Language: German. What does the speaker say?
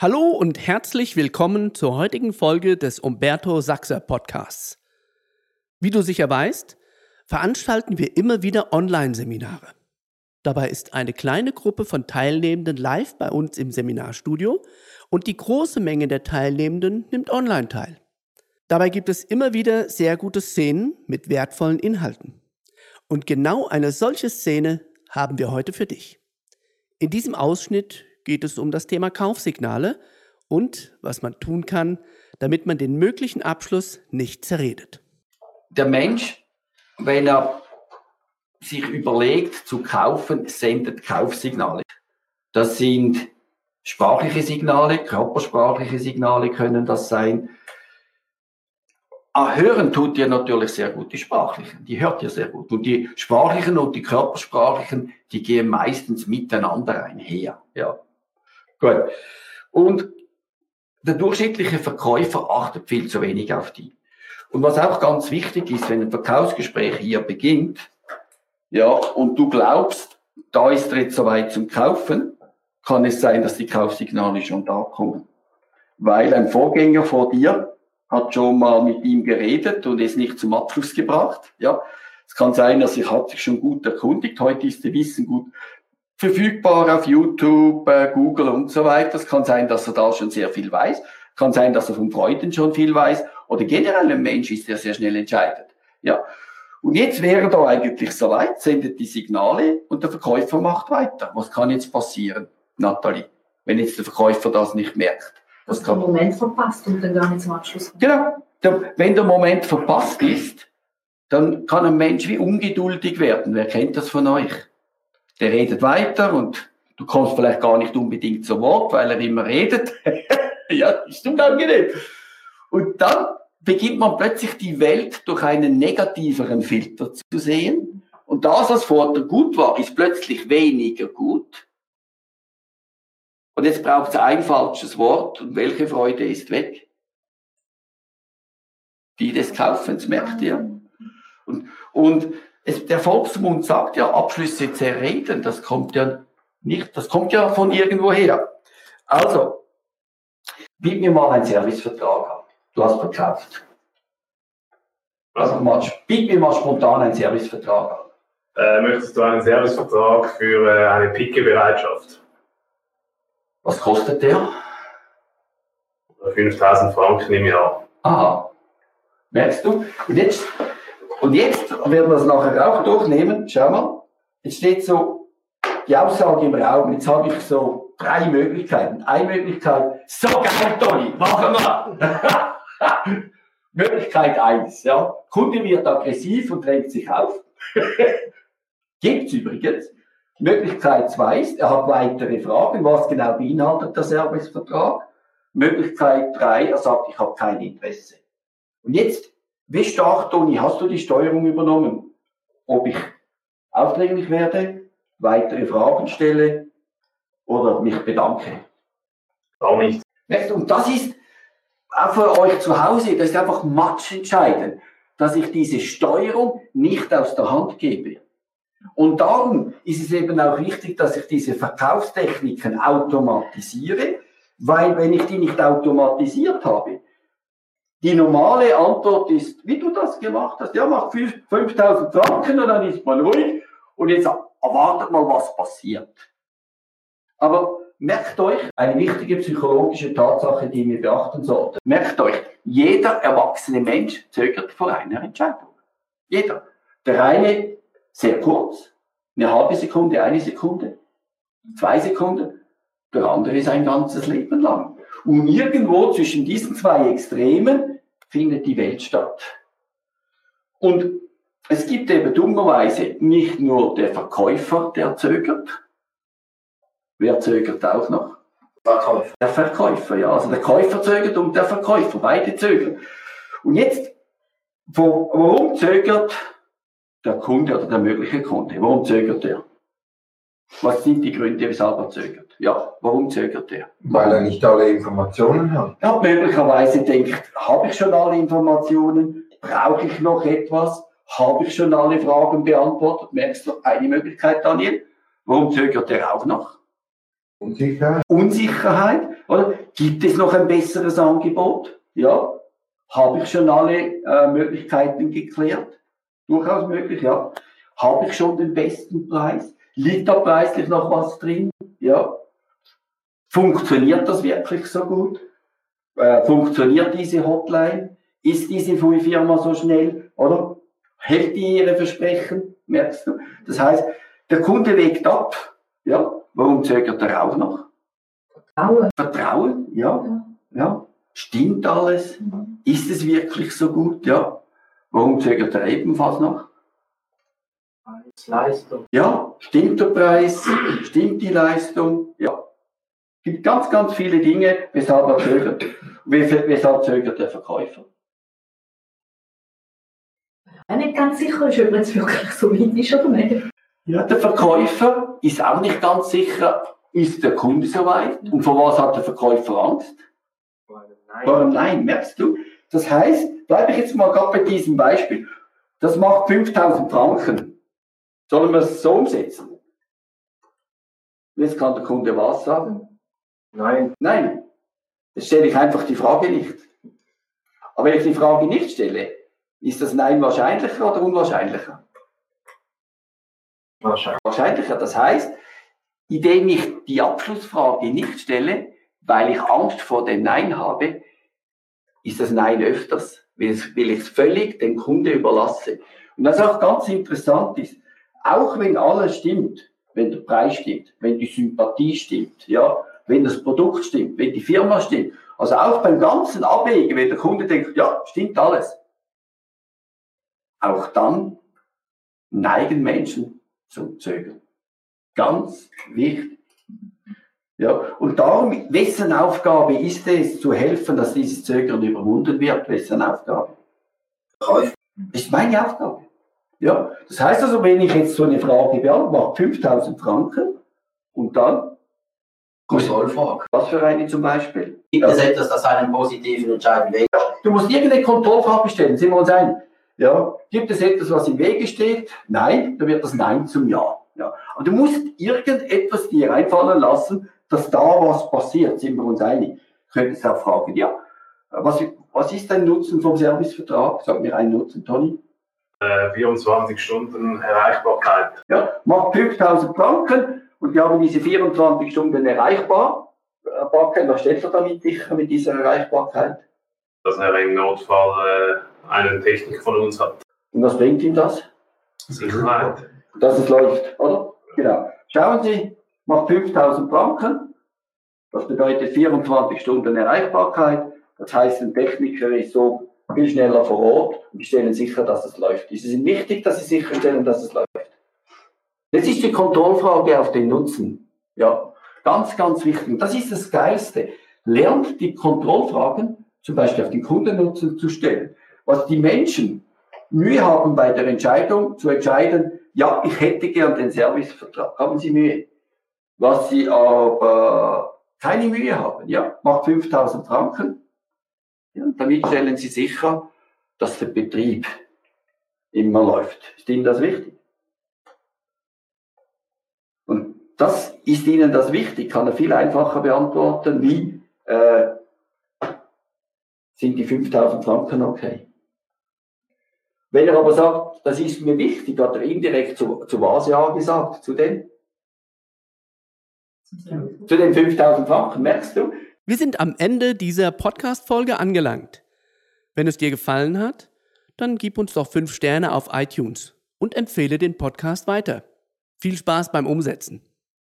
Hallo und herzlich willkommen zur heutigen Folge des Umberto Sachser Podcasts. Wie du sicher weißt, veranstalten wir immer wieder Online-Seminare. Dabei ist eine kleine Gruppe von Teilnehmenden live bei uns im Seminarstudio und die große Menge der Teilnehmenden nimmt online teil. Dabei gibt es immer wieder sehr gute Szenen mit wertvollen Inhalten. Und genau eine solche Szene haben wir heute für dich. In diesem Ausschnitt geht es um das Thema Kaufsignale und was man tun kann, damit man den möglichen Abschluss nicht zerredet. Der Mensch, wenn er sich überlegt zu kaufen, sendet Kaufsignale. Das sind sprachliche Signale, körpersprachliche Signale können das sein. Ah, hören tut ihr natürlich sehr gut, die sprachlichen, die hört ihr sehr gut. Und die sprachlichen und die körpersprachlichen, die gehen meistens miteinander einher. Ja. Gut. Und der durchschnittliche Verkäufer achtet viel zu wenig auf die. Und was auch ganz wichtig ist, wenn ein Verkaufsgespräch hier beginnt, ja, und du glaubst, da ist er jetzt soweit zum Kaufen, kann es sein, dass die Kaufsignale schon da kommen. Weil ein Vorgänger vor dir hat schon mal mit ihm geredet und es nicht zum Abschluss gebracht. Ja, es kann sein, dass er hat sich schon gut erkundigt. Heute ist der Wissen gut verfügbar auf YouTube, äh, Google und so weiter. Es kann sein, dass er da schon sehr viel weiß. Kann sein, dass er von Freunden schon viel weiß. Oder generell ein Mensch ist, der sehr schnell entscheidet. Ja. Und jetzt wäre da eigentlich soweit, sendet die Signale und der Verkäufer macht weiter. Was kann jetzt passieren, Nathalie, wenn jetzt der Verkäufer das nicht merkt? Dass der Moment verpasst und dann gar nicht zum Abschluss kommt. Genau. Wenn der Moment verpasst ist, dann kann ein Mensch wie ungeduldig werden. Wer kennt das von euch? Der redet weiter und du kommst vielleicht gar nicht unbedingt zu Wort, weil er immer redet. ja, ist unangenehm. Und dann beginnt man plötzlich die Welt durch einen negativeren Filter zu sehen. Und das, was vorher gut war, ist plötzlich weniger gut. Und jetzt braucht es ein falsches Wort und welche Freude ist weg? Die des Kaufens, merkt ihr? Und, und es, der Volksmund sagt ja, Abschlüsse zerreden, das kommt ja nicht, das kommt ja von irgendwoher. Also, biet mir mal einen Servicevertrag an. Du hast verkauft. Also, mal, biet mir mal spontan einen Servicevertrag an. Äh, möchtest du einen Servicevertrag für äh, eine Picke-Bereitschaft? Was kostet der? 5000 Franken im Jahr. Aha. Merkst du? Und jetzt und jetzt werden wir es nachher auch durchnehmen. Schau mal. Jetzt steht so die Aussage im Raum. Jetzt habe ich so drei Möglichkeiten. Eine Möglichkeit, so geil, Toni, machen wir. Möglichkeit eins, ja. Kunde wird aggressiv und drängt sich auf. Gibt's übrigens. Möglichkeit zwei ist, er hat weitere Fragen. Was genau beinhaltet der Servicevertrag? Möglichkeit drei, er sagt, ich habe kein Interesse. Und jetzt wie stark, Toni, hast du die Steuerung übernommen? Ob ich aufdringlich werde, weitere Fragen stelle oder mich bedanke? Auch nicht. Und das ist auch für euch zu Hause, das ist einfach matchentscheidend, dass ich diese Steuerung nicht aus der Hand gebe. Und darum ist es eben auch wichtig, dass ich diese Verkaufstechniken automatisiere, weil wenn ich die nicht automatisiert habe, die normale Antwort ist, wie du das gemacht hast, ja, mach 5000 Franken und dann ist man ruhig und jetzt erwartet mal, was passiert. Aber merkt euch eine wichtige psychologische Tatsache, die wir beachten sollten. Merkt euch, jeder erwachsene Mensch zögert vor einer Entscheidung. Jeder. Der eine sehr kurz, eine halbe Sekunde, eine Sekunde, zwei Sekunden. Der andere ist ein ganzes Leben lang. Und irgendwo zwischen diesen zwei Extremen findet die Welt statt. Und es gibt eben dummerweise nicht nur der Verkäufer, der zögert. Wer zögert auch noch? Verkäufer. Der Verkäufer, ja. Also der Käufer zögert und der Verkäufer, beide zögern. Und jetzt, warum zögert der Kunde oder der mögliche Kunde? Warum zögert er? Was sind die Gründe, weshalb er zögert? Ja, warum zögert er? Weil er nicht alle Informationen hat. Ja, möglicherweise denkt, habe ich schon alle Informationen? Brauche ich noch etwas? Habe ich schon alle Fragen beantwortet? Merkst du eine Möglichkeit, Daniel? Warum zögert er auch noch? Unsicherheit. Unsicherheit. Oder? Gibt es noch ein besseres Angebot? Ja. Habe ich schon alle äh, Möglichkeiten geklärt? Durchaus möglich, ja. Habe ich schon den besten Preis? Liegt da preislich noch was drin? Ja. Funktioniert das wirklich so gut? Äh, funktioniert diese Hotline? Ist diese Firma so schnell? Oder? Hält die ihre Versprechen? Merkst du? Das heißt, der Kunde wägt ab. Ja. Warum zögert er auch noch? Vertrauen. Vertrauen, ja. Ja. ja. Stimmt alles? Mhm. Ist es wirklich so gut? Ja. Warum zögert er ebenfalls noch? Leistung. Ja, stimmt der Preis? Stimmt die Leistung? Ja. Es gibt ganz, ganz viele Dinge, weshalb er zögert. Wes- Weshalb zögert der Verkäufer? Ich bin nicht ganz sicher, ist, ob er jetzt wirklich so weit ist oder nicht. Ja, der Verkäufer ist auch nicht ganz sicher, ist der Kunde soweit? Und vor was hat der Verkäufer Angst? Nein. Warum nein? Merkst du? Das heißt, bleibe ich jetzt mal gerade bei diesem Beispiel. Das macht 5000 Franken. Sollen wir es so umsetzen? Jetzt kann der Kunde was sagen? Nein. Nein. Jetzt stelle ich einfach die Frage nicht. Aber wenn ich die Frage nicht stelle, ist das Nein wahrscheinlicher oder unwahrscheinlicher? Wahrscheinlich. Wahrscheinlicher. Das heißt, indem ich die Abschlussfrage nicht stelle, weil ich Angst vor dem Nein habe, ist das Nein öfters, weil ich es völlig dem Kunde überlasse. Und was auch ganz interessant ist, auch wenn alles stimmt, wenn der Preis stimmt, wenn die Sympathie stimmt, ja, wenn das Produkt stimmt, wenn die Firma stimmt, also auch beim ganzen Abwägen, wenn der Kunde denkt, ja, stimmt alles, auch dann neigen Menschen zum Zögern. Ganz wichtig. Ja, und darum, wessen Aufgabe ist es, zu helfen, dass dieses Zögern überwunden wird? Wessen Aufgabe? Ist meine Aufgabe. Ja, das heißt also, wenn ich jetzt so eine Frage beantworte, 5000 Franken, und dann, Kontrollfrage. was für eine zum Beispiel? Gibt es etwas, das einen positiven Entscheid bewegt? Du musst irgendeine Kontrollfrage stellen, sind wir uns einig? Ja. Gibt es etwas, was im Wege steht? Nein, dann wird das Nein zum Ja. ja. Aber du musst irgendetwas dir einfallen lassen, dass da was passiert, sind wir uns einig. Du könntest auch fragen, ja, was, was ist dein Nutzen vom Servicevertrag? Sag mir einen Nutzen, Toni. Äh, 24 Stunden Erreichbarkeit. Ja, macht 5000 Franken und die haben diese 24 Stunden erreichbar. Barcamp, was steht er damit sicher mit dieser Erreichbarkeit? Dass er im Notfall äh, einen Techniker von uns hat. Und was bringt ihm das? Sicherheit. dass es läuft, oder? Genau. Schauen Sie, macht 5000 Franken. Das bedeutet 24 Stunden Erreichbarkeit. Das heißt, ein Techniker ist so viel schneller vor Ort und die stellen sicher, dass es läuft. Es ist wichtig, dass sie sicherstellen, dass es läuft. Jetzt ist die Kontrollfrage auf den Nutzen. Ja, ganz, ganz wichtig. Und das ist das Geilste. Lernt die Kontrollfragen, zum Beispiel auf den Kundennutzen zu stellen. Was die Menschen Mühe haben bei der Entscheidung zu entscheiden, ja, ich hätte gern den Servicevertrag. Haben Sie Mühe? Was Sie aber keine Mühe haben, ja, macht 5000 Franken. Ja, damit stellen Sie sicher, dass der Betrieb immer läuft. Ist Ihnen das wichtig? Und das ist Ihnen das wichtig, kann er viel einfacher beantworten, wie äh, sind die 5000 Franken okay? Wenn er aber sagt, das ist mir wichtig, hat er indirekt zu, zu was ja gesagt? Zu den, zu den 5000 Franken, merkst du? Wir sind am Ende dieser Podcast-Folge angelangt. Wenn es dir gefallen hat, dann gib uns doch 5 Sterne auf iTunes und empfehle den Podcast weiter. Viel Spaß beim Umsetzen.